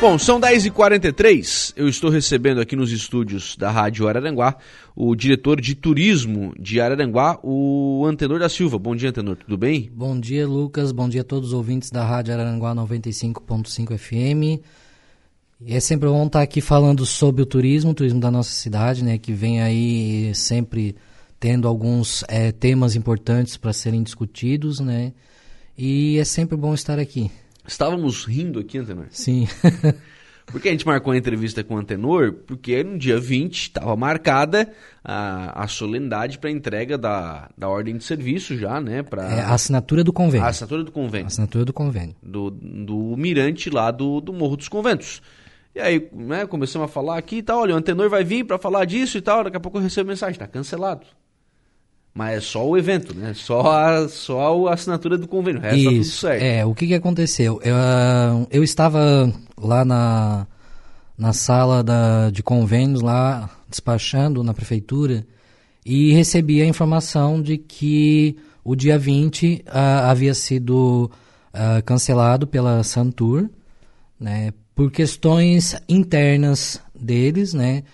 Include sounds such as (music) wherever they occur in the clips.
Bom, são 10h43. Eu estou recebendo aqui nos estúdios da Rádio Araranguá o diretor de turismo de Araranguá, o Antenor da Silva. Bom dia, Antenor, tudo bem? Bom dia, Lucas. Bom dia a todos os ouvintes da Rádio Araranguá 95.5 FM. É sempre bom estar aqui falando sobre o turismo, o turismo da nossa cidade, né, que vem aí sempre tendo alguns é, temas importantes para serem discutidos, né? E é sempre bom estar aqui. Estávamos rindo aqui, Antenor. Sim. (laughs) porque a gente marcou a entrevista com o Antenor, porque no dia 20 estava marcada a, a solenidade para entrega da, da ordem de serviço já, né? Pra... É a assinatura do convênio. A assinatura do convênio. A assinatura do convênio. Do, do mirante lá do, do Morro dos Conventos. E aí, né, começamos a falar aqui e tal, olha, o Antenor vai vir para falar disso e tal, daqui a pouco eu recebo mensagem, está cancelado. Mas é só o evento, né? Só a, só a assinatura do convênio. O resto tá tudo certo. É, o que, que aconteceu? Eu, uh, eu estava lá na, na sala da, de convênios, lá despachando na prefeitura, e recebi a informação de que o dia 20 uh, havia sido uh, cancelado pela Santur, né? Por questões internas deles, né?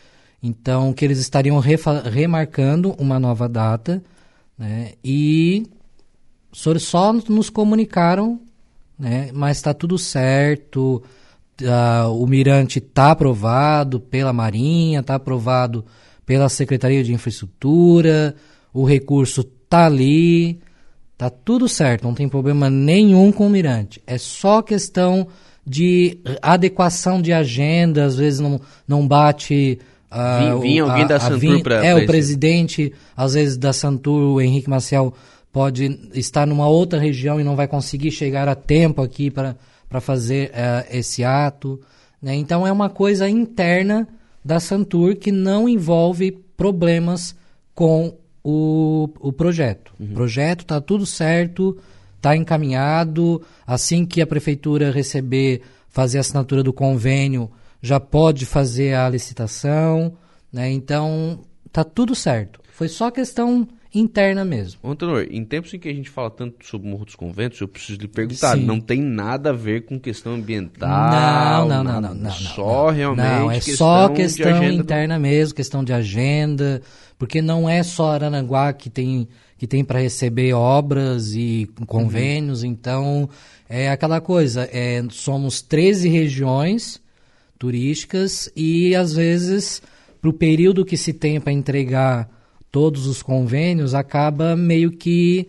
Então, que eles estariam remarcando uma nova data, né? E só nos comunicaram, né? Mas está tudo certo, uh, o Mirante está aprovado pela Marinha, está aprovado pela Secretaria de Infraestrutura, o recurso está ali, tá tudo certo, não tem problema nenhum com o Mirante. É só questão de adequação de agenda, às vezes não, não bate Uh, vinha alguém a, da Santur para É, o presidente, às vezes, da Santur, o Henrique Marcel, pode estar numa outra região e não vai conseguir chegar a tempo aqui para fazer uh, esse ato. Né? Então, é uma coisa interna da Santur que não envolve problemas com o, o projeto. Uhum. O projeto está tudo certo, está encaminhado. Assim que a prefeitura receber, fazer a assinatura do convênio já pode fazer a licitação, né? Então tá tudo certo. Foi só questão interna mesmo. Antenor, em tempos em que a gente fala tanto sobre o Morro dos Conventos, eu preciso lhe perguntar, Sim. não tem nada a ver com questão ambiental? Não, não, não, não, não, Só não, realmente Não, é questão só questão interna do... mesmo, questão de agenda, porque não é só Arananguá que tem que tem para receber obras e convênios, uhum. então é aquela coisa, é, somos 13 regiões turísticas e às vezes para o período que se tem para entregar todos os convênios acaba meio que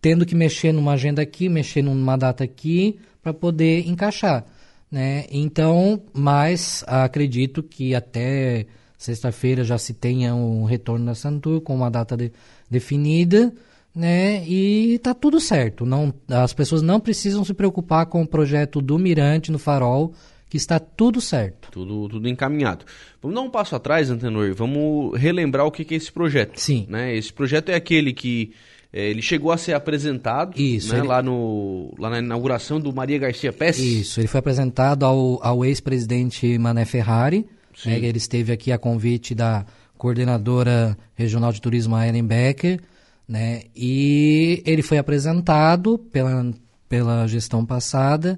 tendo que mexer numa agenda aqui, mexer numa data aqui para poder encaixar, né? Então, mas acredito que até sexta-feira já se tenha um retorno da Santur com uma data de, definida, né? E tá tudo certo. Não, as pessoas não precisam se preocupar com o projeto do Mirante no Farol, que está tudo certo. Tudo, tudo encaminhado. Vamos dar um passo atrás, Antenor, vamos relembrar o que é esse projeto. Sim. Né? Esse projeto é aquele que é, ele chegou a ser apresentado Isso, né? ele... lá, no, lá na inauguração do Maria Garcia Pesce. Isso, ele foi apresentado ao, ao ex-presidente Mané Ferrari. Né? Ele esteve aqui a convite da coordenadora regional de turismo, Ellen Becker, né? e ele foi apresentado pela, pela gestão passada,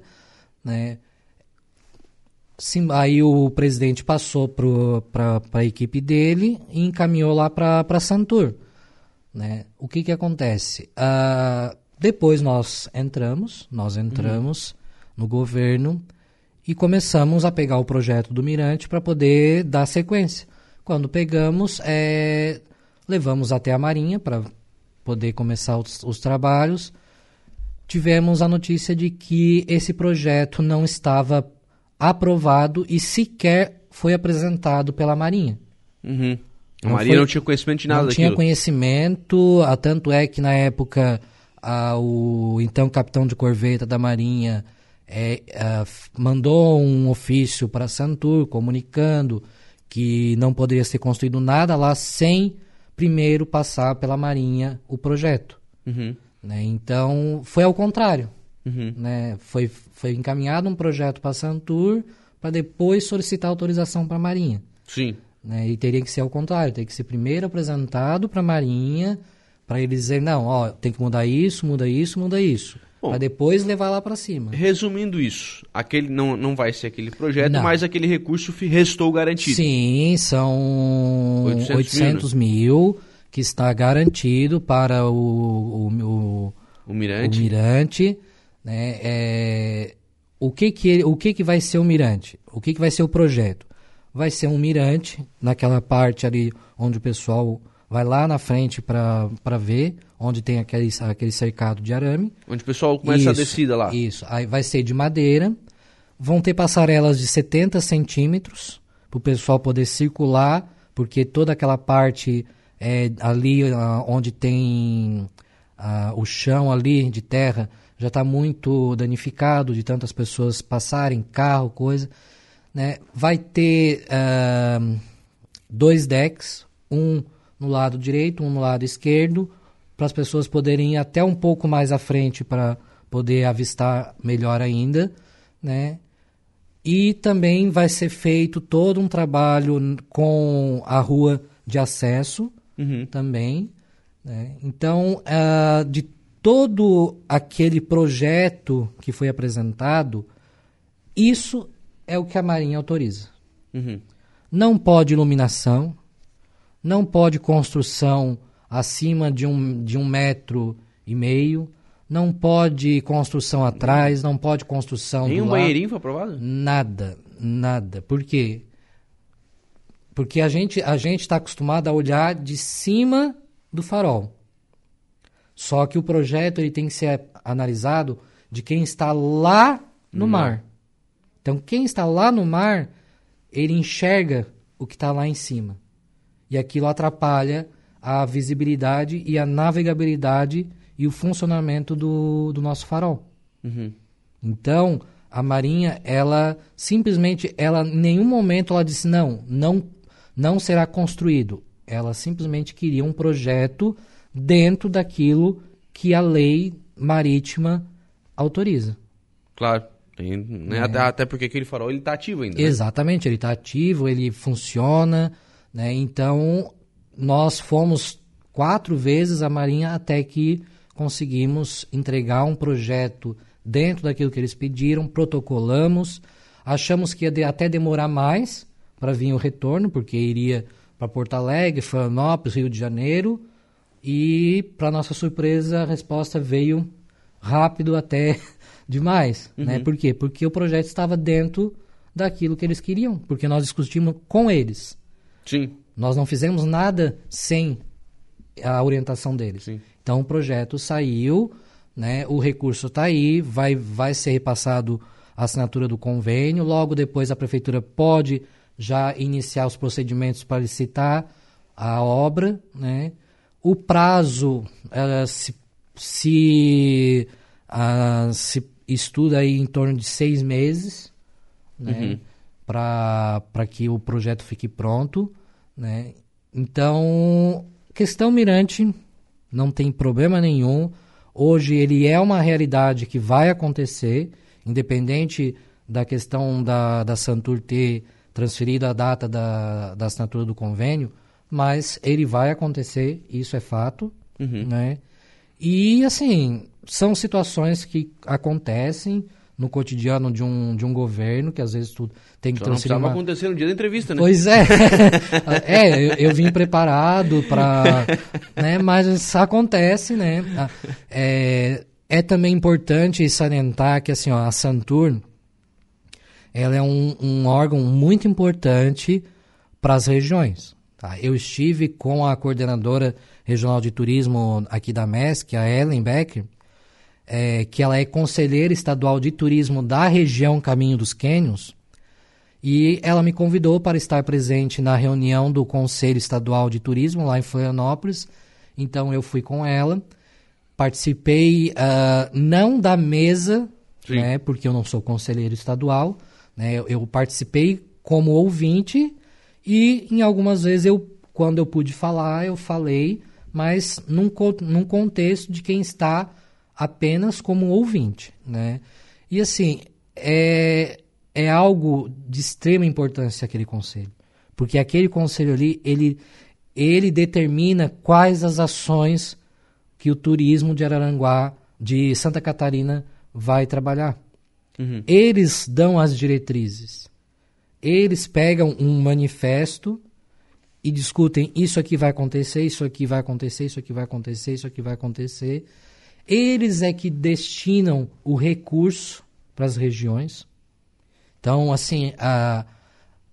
né? Sim, aí o presidente passou para a equipe dele e encaminhou lá para Santur. Né? O que, que acontece? Uh, depois nós entramos, nós entramos uhum. no governo e começamos a pegar o projeto do Mirante para poder dar sequência. Quando pegamos, é, levamos até a Marinha para poder começar os, os trabalhos. Tivemos a notícia de que esse projeto não estava aprovado e sequer foi apresentado pela Marinha. Uhum. A não Marinha foi, não tinha conhecimento de nada não daquilo. tinha conhecimento, a, tanto é que na época a, o então capitão de corveta da Marinha é, a, mandou um ofício para Santur comunicando que não poderia ser construído nada lá sem primeiro passar pela Marinha o projeto. Uhum. Né? Então foi ao contrário. Uhum. Né? Foi, foi encaminhado um projeto para a Santur para depois solicitar autorização para a Marinha. Sim. Né? E teria que ser ao contrário, teria que ser primeiro apresentado para a Marinha, para eles dizer, não, ó, tem que mudar isso, muda isso, muda isso. para depois levar lá para cima. Resumindo isso, aquele não, não vai ser aquele projeto, Não. mas aquele recurso restou garantido. Sim, são 800 800, mil, mil, que está garantido para o, o, o, O o Mirante. Né? É, o que que, ele- o que que vai ser o mirante? O que que vai ser o projeto? Vai ser um mirante naquela parte ali onde o pessoal vai lá na frente para ver, onde tem aquele, aquele cercado de arame. Onde o pessoal começa a Isso, descida lá. Isso. Aí vai ser de madeira. Vão ter passarelas de 70 centímetros para o pessoal poder circular, porque toda aquela parte é, ali ah, onde tem ah, o chão ali de terra já está muito danificado de tantas pessoas passarem, carro, coisa. Né? Vai ter ah, dois decks, um no lado direito, um no lado esquerdo, para as pessoas poderem ir até um pouco mais à frente para poder avistar melhor ainda, né? E também vai ser feito todo um trabalho com a rua de acesso Uhum. também. né? Então, ah, de todo aquele projeto que foi apresentado, isso é o que a Marinha autoriza. Uhum. Não pode iluminação, não pode construção acima de um, de um metro e meio, não pode construção atrás, não pode construção do um lado. banheirinho foi aprovado? Nada, nada. Por quê? Porque a gente a gente está acostumado a olhar de cima do farol. Só que o projeto ele tem que ser analisado de quem está lá no mar. mar. Então quem está lá no mar ele enxerga o que está lá em cima e aquilo atrapalha a visibilidade e a navegabilidade e o funcionamento do, do nosso farol. Uhum. Então, a Marinha, ela simplesmente, ela em nenhum momento ela disse não, não, não será construído. Ela simplesmente queria um projeto dentro daquilo que a lei marítima autoriza. Claro. Tem, né, É. até, porque aquele farol ele tá ativo ainda. né? Exatamente, ele está ativo, ele funciona, né? Então, nós fomos quatro vezes à Marinha até que conseguimos entregar um projeto dentro daquilo que eles pediram, protocolamos, achamos que ia até demorar mais para vir o retorno, porque iria para Porto Alegre, Florianópolis, Rio de Janeiro, e para nossa surpresa a resposta veio rápido até (laughs) demais, né? Por quê? Porque o projeto estava dentro daquilo que eles queriam, porque nós discutimos com eles. Sim. Nós não fizemos nada sem a orientação deles. Sim. Então o projeto saiu, né? O recurso está aí, vai, vai ser repassado a assinatura do convênio. Logo depois a prefeitura pode já iniciar os procedimentos para licitar a obra, né? O prazo eh, se, se, ah, se estuda aí em torno de seis meses, né? Para que o projeto fique pronto, né? Então, questão Mirante não tem problema nenhum. Hoje ele é uma realidade que vai acontecer, independente da questão da, da Santur ter transferido a data da, da assinatura do convênio, mas ele vai acontecer, isso é fato, né? E assim, são situações que acontecem no cotidiano de um, de um governo, que às vezes tu tem que Só não transferir precisava uma... acontecer no dia da entrevista, né? Pois é. (laughs) é, eu, eu vim preparado para, né, mas isso acontece, né? Ah, É, é também importante salientar que assim, ó, a Santur ela é um, um órgão muito importante para as regiões. Tá? Eu estive com a coordenadora regional de turismo aqui da MESC, a Ellen Becker, é, que ela é conselheira estadual de turismo da região Caminho dos Quênios, e ela me convidou para estar presente na reunião do Conselho Estadual de Turismo lá em Florianópolis. Então eu fui com ela, participei ah, não da mesa, Sim. né, porque eu não sou conselheiro estadual, né, eu, eu participei como ouvinte e em algumas vezes eu, quando eu pude falar, eu falei, mas num, num contexto de quem está apenas como ouvinte, né? E assim, é, é algo de extrema importância aquele conselho, porque aquele conselho ali, ele, ele determina quais as ações que o turismo de Araranguá de Santa Catarina vai trabalhar. Uhum. Eles dão as diretrizes. Eles pegam um manifesto e discutem isso aqui vai acontecer, isso aqui vai acontecer, isso aqui vai acontecer, isso aqui vai acontecer. Eles é que destinam o recurso para as regiões. Então, assim, a,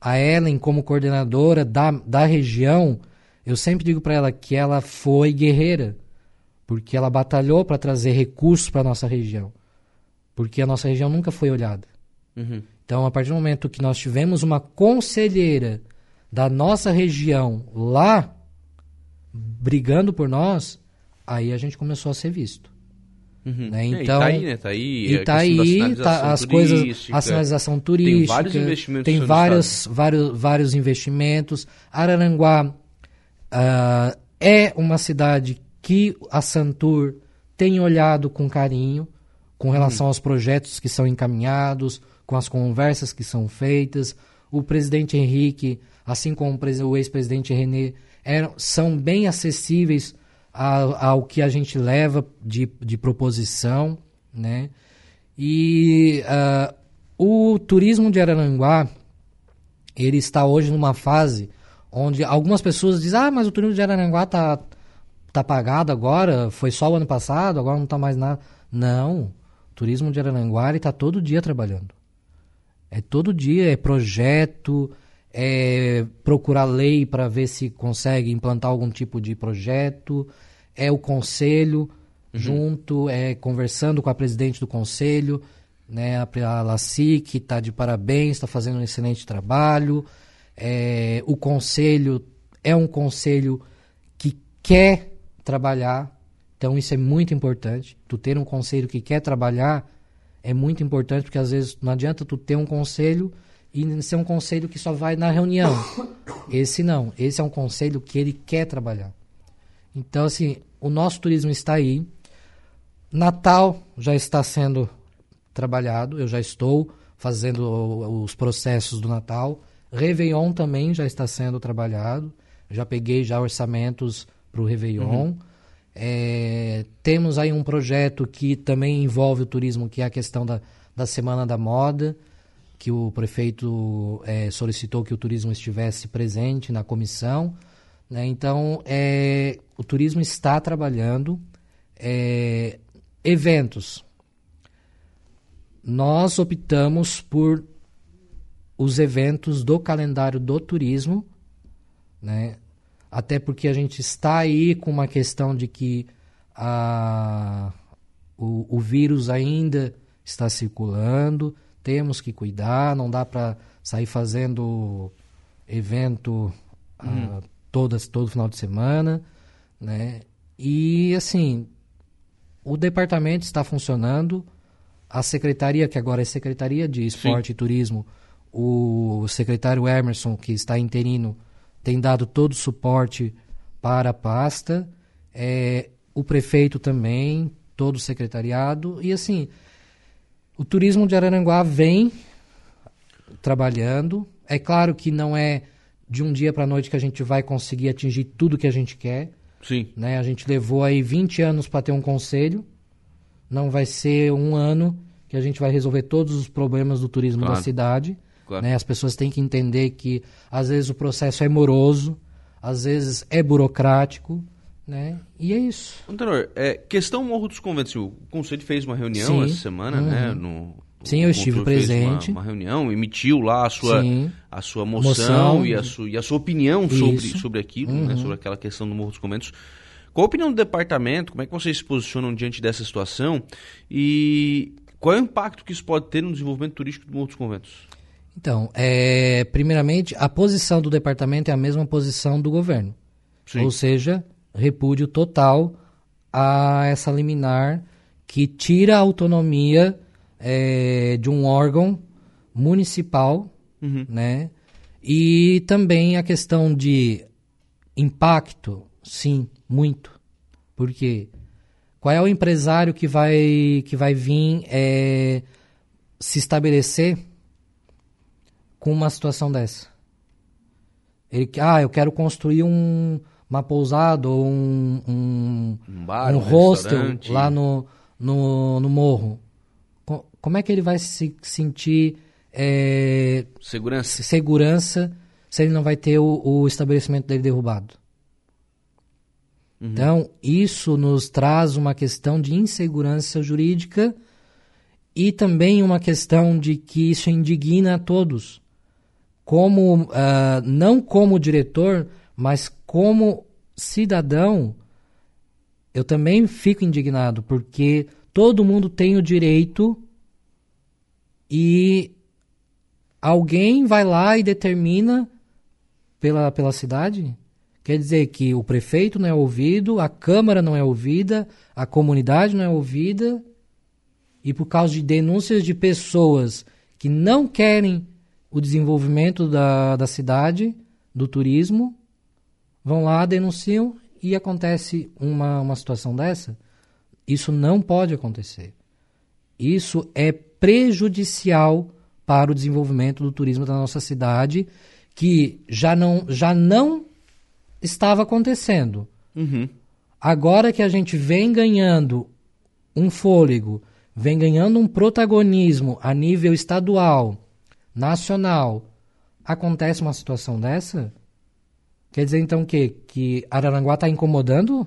a Ellen, como coordenadora da, da região, eu sempre digo para ela que ela foi guerreira, porque ela batalhou para trazer recursos para a nossa região, porque a nossa região nunca foi olhada. Uhum. Então, a partir do momento que nós tivemos uma conselheira da nossa região lá brigando por nós, aí a gente começou a ser visto. Uhum. Né? É, Então, e tá aí, né? Tá aí. e a tá aí, sinalização tá, as coisas, turística. a sinalização turística, vários investimentos tem vários, vários, vários investimentos. Araranguá ah, é uma cidade que a Santur tem olhado com carinho com relação aos projetos que são encaminhados, com as conversas que são feitas. O presidente Henrique, assim como o pres- o ex-presidente René, eram, são bem acessíveis a- ao que a gente leva de, de proposição, né? E ah, o turismo de Araranguá, ele está hoje numa fase onde algumas pessoas dizem, ah, mas o turismo de Araranguá tá, tá pagado agora, foi só o ano passado, agora não tá mais nada. Não, o turismo de Araranguá está todo dia trabalhando. É todo dia, é projeto, é procurar lei para ver se consegue implantar algum tipo de projeto, é o conselho junto, é conversando com a presidente do conselho, né, a, que está de parabéns, está fazendo um excelente trabalho. É, o conselho é um conselho que quer trabalhar, então isso é muito importante. Tu ter um conselho que quer trabalhar é muito importante, porque às vezes não adianta tu ter um conselho e ser um conselho que só vai na reunião. (coughs) Esse não, esse é um conselho que ele quer trabalhar. Então, assim, o nosso turismo está aí. Natal já está sendo trabalhado, eu já estou fazendo os processos do Natal. Réveillon também já está sendo trabalhado. Já peguei já orçamentos para o Réveillon. É, temos aí um projeto que também envolve o turismo, que é a questão da, da Semana da Moda, que o prefeito é, solicitou que o turismo estivesse presente na comissão. né? Então, é, o turismo está trabalhando. É, eventos. Nós optamos por os eventos do calendário do turismo, né? Até porque a gente está aí com uma questão de que a, o, o vírus ainda está circulando, temos que cuidar, não dá para sair fazendo evento ah, todas, todo final de semana, né? E assim, o departamento está funcionando, a secretaria, que agora é Secretaria de Esporte e Turismo, o secretário Emerson, que está interino, tem dado todo o suporte para a pasta, é, o prefeito também, todo o secretariado, e assim, o turismo de Araranguá vem trabalhando. É claro que não é de um dia para a noite que a gente vai conseguir atingir tudo que a gente quer, Sim. né? A gente levou aí 20 anos para ter um conselho. Não vai ser um ano que a gente vai resolver todos os problemas do turismo Claro. da cidade. Claro. Né? As pessoas têm que entender que às vezes o processo é moroso, às vezes é burocrático, né? E é isso. Antenor, é, questão Morro dos Conventos. O Conselho fez uma reunião Sim. essa semana, né? No, Sim, eu estive presente. Uma, uma reunião, emitiu lá a sua, Sim. a sua moção, Moção. E, a sua, e a sua opinião sobre, Isso. Uhum. sobre aquilo, né? Sobre aquela questão do Morro dos Conventos. Qual a opinião do departamento? Como é que vocês se posicionam diante dessa situação? E qual é o impacto que isso pode ter no desenvolvimento turístico do Morro dos Conventos? Então, é, primeiramente, a posição do departamento é a mesma posição do governo. Sim. Ou seja, repúdio total a essa liminar que tira a autonomia é, de um órgão municipal, Uhum. né? E também a questão de impacto, sim, muito. Porque qual é o empresário que vai que vai vir é, se estabelecer com uma situação dessa? Ele, ah, eu quero construir um, uma pousada ou um, um, Um bar, um um hostel lá no, no, no morro, co- como é que ele vai se sentir é, Segurança. segurança se ele não vai ter o, o estabelecimento dele derrubado? Então, isso nos traz uma questão de insegurança jurídica e também uma questão de que isso indigna a todos. Como, ah, não como diretor, mas como cidadão, eu também fico indignado, porque todo mundo tem o direito e alguém vai lá e determina pela, pela cidade? Quer dizer que o prefeito não é ouvido, a Câmara não é ouvida, a comunidade não é ouvida, e por causa de denúncias de pessoas que não querem o desenvolvimento da, da cidade, do turismo, vão lá, denunciam e acontece uma, uma situação dessa? Isso não pode acontecer. Isso é prejudicial para o desenvolvimento do turismo da nossa cidade, que já não, já não estava acontecendo. Uhum. Agora que a gente vem ganhando um fôlego, vem ganhando um protagonismo a nível estadual, nacional, acontece uma situação dessa? Quer dizer então que, que Araranguá está incomodando?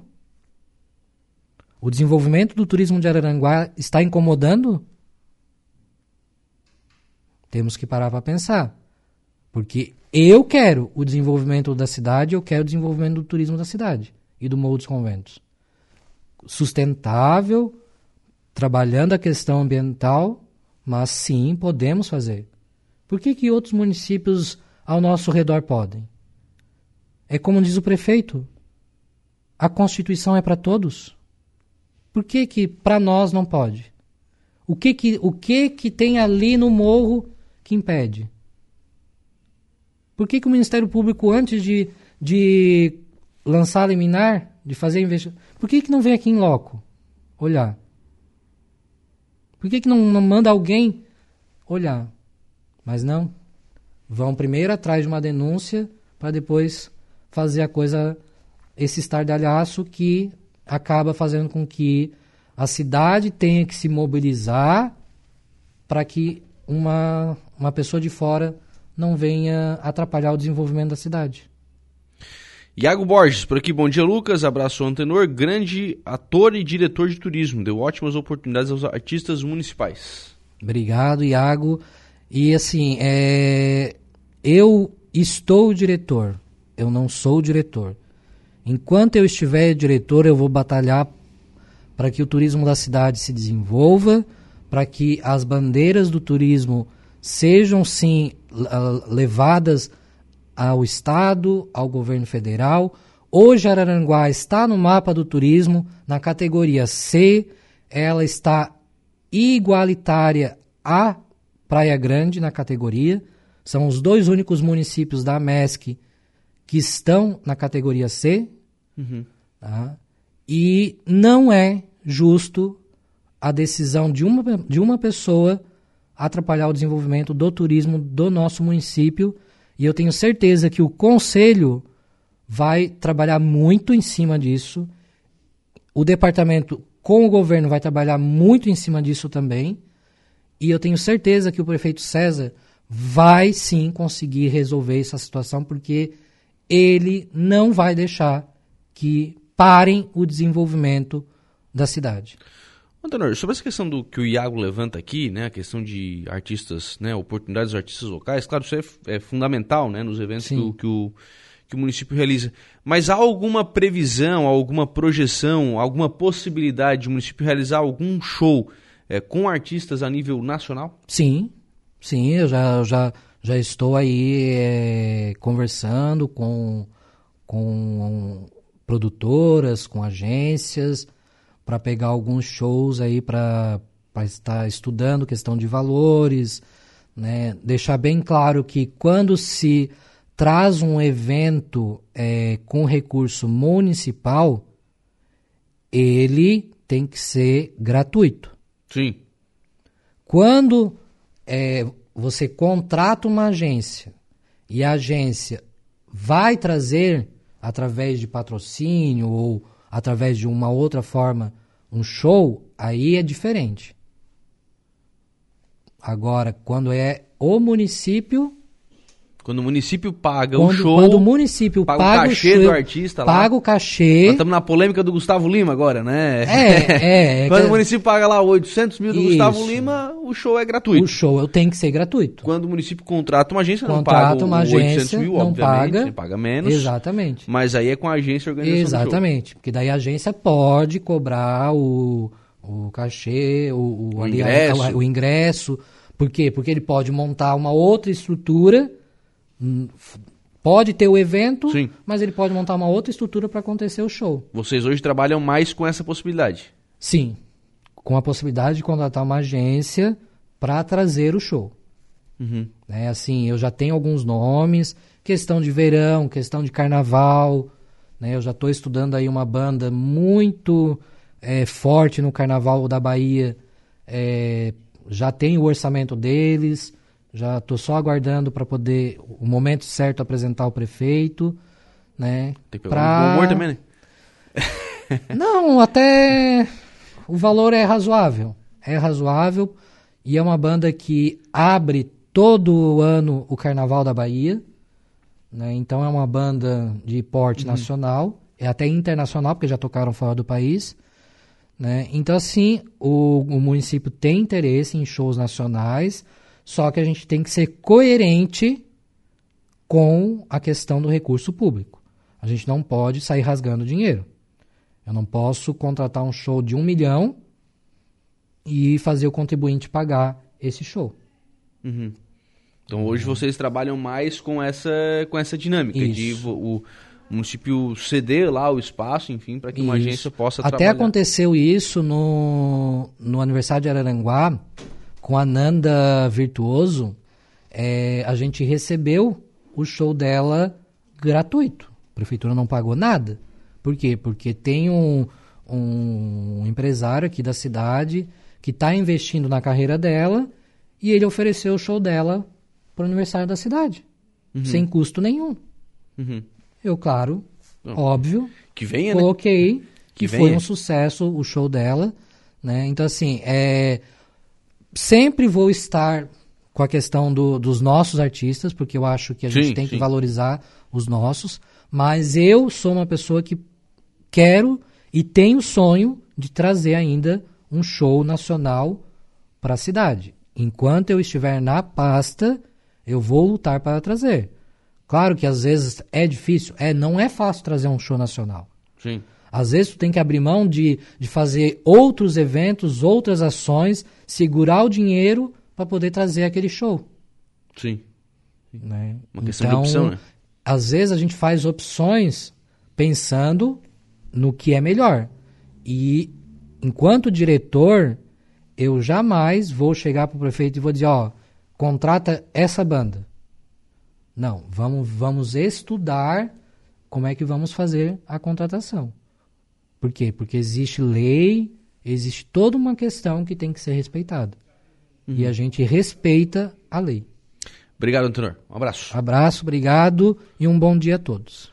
O desenvolvimento do turismo de Araranguá está incomodando? Temos que parar para pensar. Porque eu quero o desenvolvimento da cidade, eu quero o desenvolvimento do turismo da cidade e do Morro dos Conventos. Sustentável, trabalhando a questão ambiental, mas sim, podemos fazer. Por que, que outros municípios ao nosso redor podem? É como diz o prefeito, a Constituição é para todos. Por que que para nós não pode? O que que, o que que tem ali no morro que impede? Por que, que o Ministério Público, antes de, de lançar liminar, de fazer investigação, por que, que não vem aqui em loco olhar? Por que, que não, não manda alguém olhar? Mas não. Vão primeiro atrás de uma denúncia para depois fazer a coisa, esse estardalhaço que acaba fazendo com que a cidade tenha que se mobilizar para que uma, uma pessoa de fora não venha atrapalhar o desenvolvimento da cidade. Iago Borges, por aqui, bom dia Lucas, abraço ao Antenor, grande ator e diretor de turismo, deu ótimas oportunidades aos artistas municipais. Obrigado, Iago. E assim, é... eu estou diretor, eu não sou diretor. Enquanto eu estiver diretor, eu vou batalhar para que o turismo da cidade se desenvolva, para que as bandeiras do turismo sejam sim levadas ao Estado, ao governo federal. Hoje Araranguá está no mapa do turismo, na categoria C, ela está igualitária à Praia Grande na categoria. São os dois únicos municípios da MESC que estão na categoria C. Uhum. Tá? E não é justo a decisão de uma, de uma pessoa atrapalhar o desenvolvimento do turismo do nosso município. E eu tenho certeza que o conselho vai trabalhar muito em cima disso. O departamento com o governo vai trabalhar muito em cima disso também. E eu tenho certeza que o prefeito César vai sim conseguir resolver essa situação, porque ele não vai deixar que parem o desenvolvimento da cidade. Antenor, sobre essa questão do que o Iago levanta aqui, né, a questão de artistas, né, oportunidades dos artistas locais, claro, isso é, é fundamental, né, nos eventos do, que, o, que o município realiza. Mas há alguma previsão, alguma projeção, alguma possibilidade de o município realizar algum show é, com artistas a nível nacional? Sim, sim, eu já, já, já estou aí é, conversando com, com produtoras, com agências, para pegar alguns shows aí para estar estudando questão de valores, né? deixar bem claro que quando se traz um evento é, com recurso municipal, ele tem que ser gratuito. Sim. Quando é, você contrata uma agência e a agência vai trazer, através de patrocínio ou através de uma outra forma, um show, aí é diferente. Agora, quando é o município, Quando o município paga quando, o show, quando o município paga paga, o cachê show, do artista lá. paga o cachê, Nós estamos na polêmica do Gustavo Lima agora, né? É, é, (laughs) é Quando que- o município paga lá 800 mil do Gustavo Isso. Lima, o show é gratuito. o show eu tenho que ser gratuito. Quando o município contrata uma agência, não Contrata paga o uma 800 agência, mil, não obviamente, paga. paga menos. Exatamente. Mas aí é com a agência a organização do show. Exatamente. Porque daí a agência pode cobrar o, o cachê, o, O ali, ingresso. o ingresso. Por quê? Porque ele pode montar uma outra estrutura. Hum, Pode ter o evento, Sim. mas ele pode montar uma outra estrutura para acontecer o show. Vocês hoje trabalham mais com essa possibilidade. Sim. Com a possibilidade de contratar uma agência para trazer o show. Uhum. né? Assim, eu já tenho alguns nomes, questão de verão, questão de carnaval, né? Eu já estou estudando aí uma banda muito eh, forte no carnaval da Bahia, eh, já tenho o orçamento deles, já estou só aguardando para poder o momento certo apresentar o prefeito, né? Tem que pegar Pra- um humor também, né? (laughs) Não, até o valor é razoável. É razoável e é uma banda que abre todo ano o Carnaval da Bahia. né? Então é uma banda de porte nacional, é até internacional, porque já tocaram fora do país. né? Então, assim, o, o município tem interesse em shows nacionais, só que a gente tem que ser coerente com a questão do recurso público. A gente não pode sair rasgando dinheiro. Eu não posso contratar um show de um milhão e fazer o contribuinte pagar esse show. Uhum. Então hoje vocês trabalham mais com essa, com essa dinâmica de Isso. vo- o município ceder lá o espaço, enfim, para que uma Isso. agência possa Até trabalhar. aconteceu isso no, no aniversário de Araranguá, com a Nanda Virtuoso. É, a gente recebeu o show dela gratuito. A prefeitura não pagou nada. Por quê? Porque tem um, um empresário aqui da cidade que está investindo na carreira dela e ele ofereceu o show dela para o aniversário da cidade, sem custo nenhum. Uhum. Eu, claro, Não. óbvio, Que venha, né? coloquei Que que foi um sucesso o show dela, né? Então assim, é sempre vou estar com a questão do- dos nossos artistas, porque eu acho que a gente Sim, tem sim. que valorizar os nossos, mas eu sou uma pessoa que quero e tenho o sonho de trazer ainda um show nacional para a cidade. Enquanto eu estiver na pasta, eu vou lutar para trazer. Claro que às vezes é difícil, é, não é fácil trazer um show nacional. Sim. Às vezes tu tem que abrir mão de, de fazer outros eventos, outras ações, segurar o dinheiro para poder trazer aquele show. Sim. Né? Uma questão de opção, né? Às vezes a gente faz opções pensando no que é melhor. E enquanto diretor, eu jamais vou chegar para o prefeito e vou dizer, ó, contrata essa banda. Não, vamos, vamos estudar como é que vamos fazer a contratação. Por quê? Porque existe lei, existe toda uma questão que tem que ser respeitada. E a gente respeita a lei. Obrigado, Antenor. Um abraço. Abraço, obrigado e um bom dia a todos.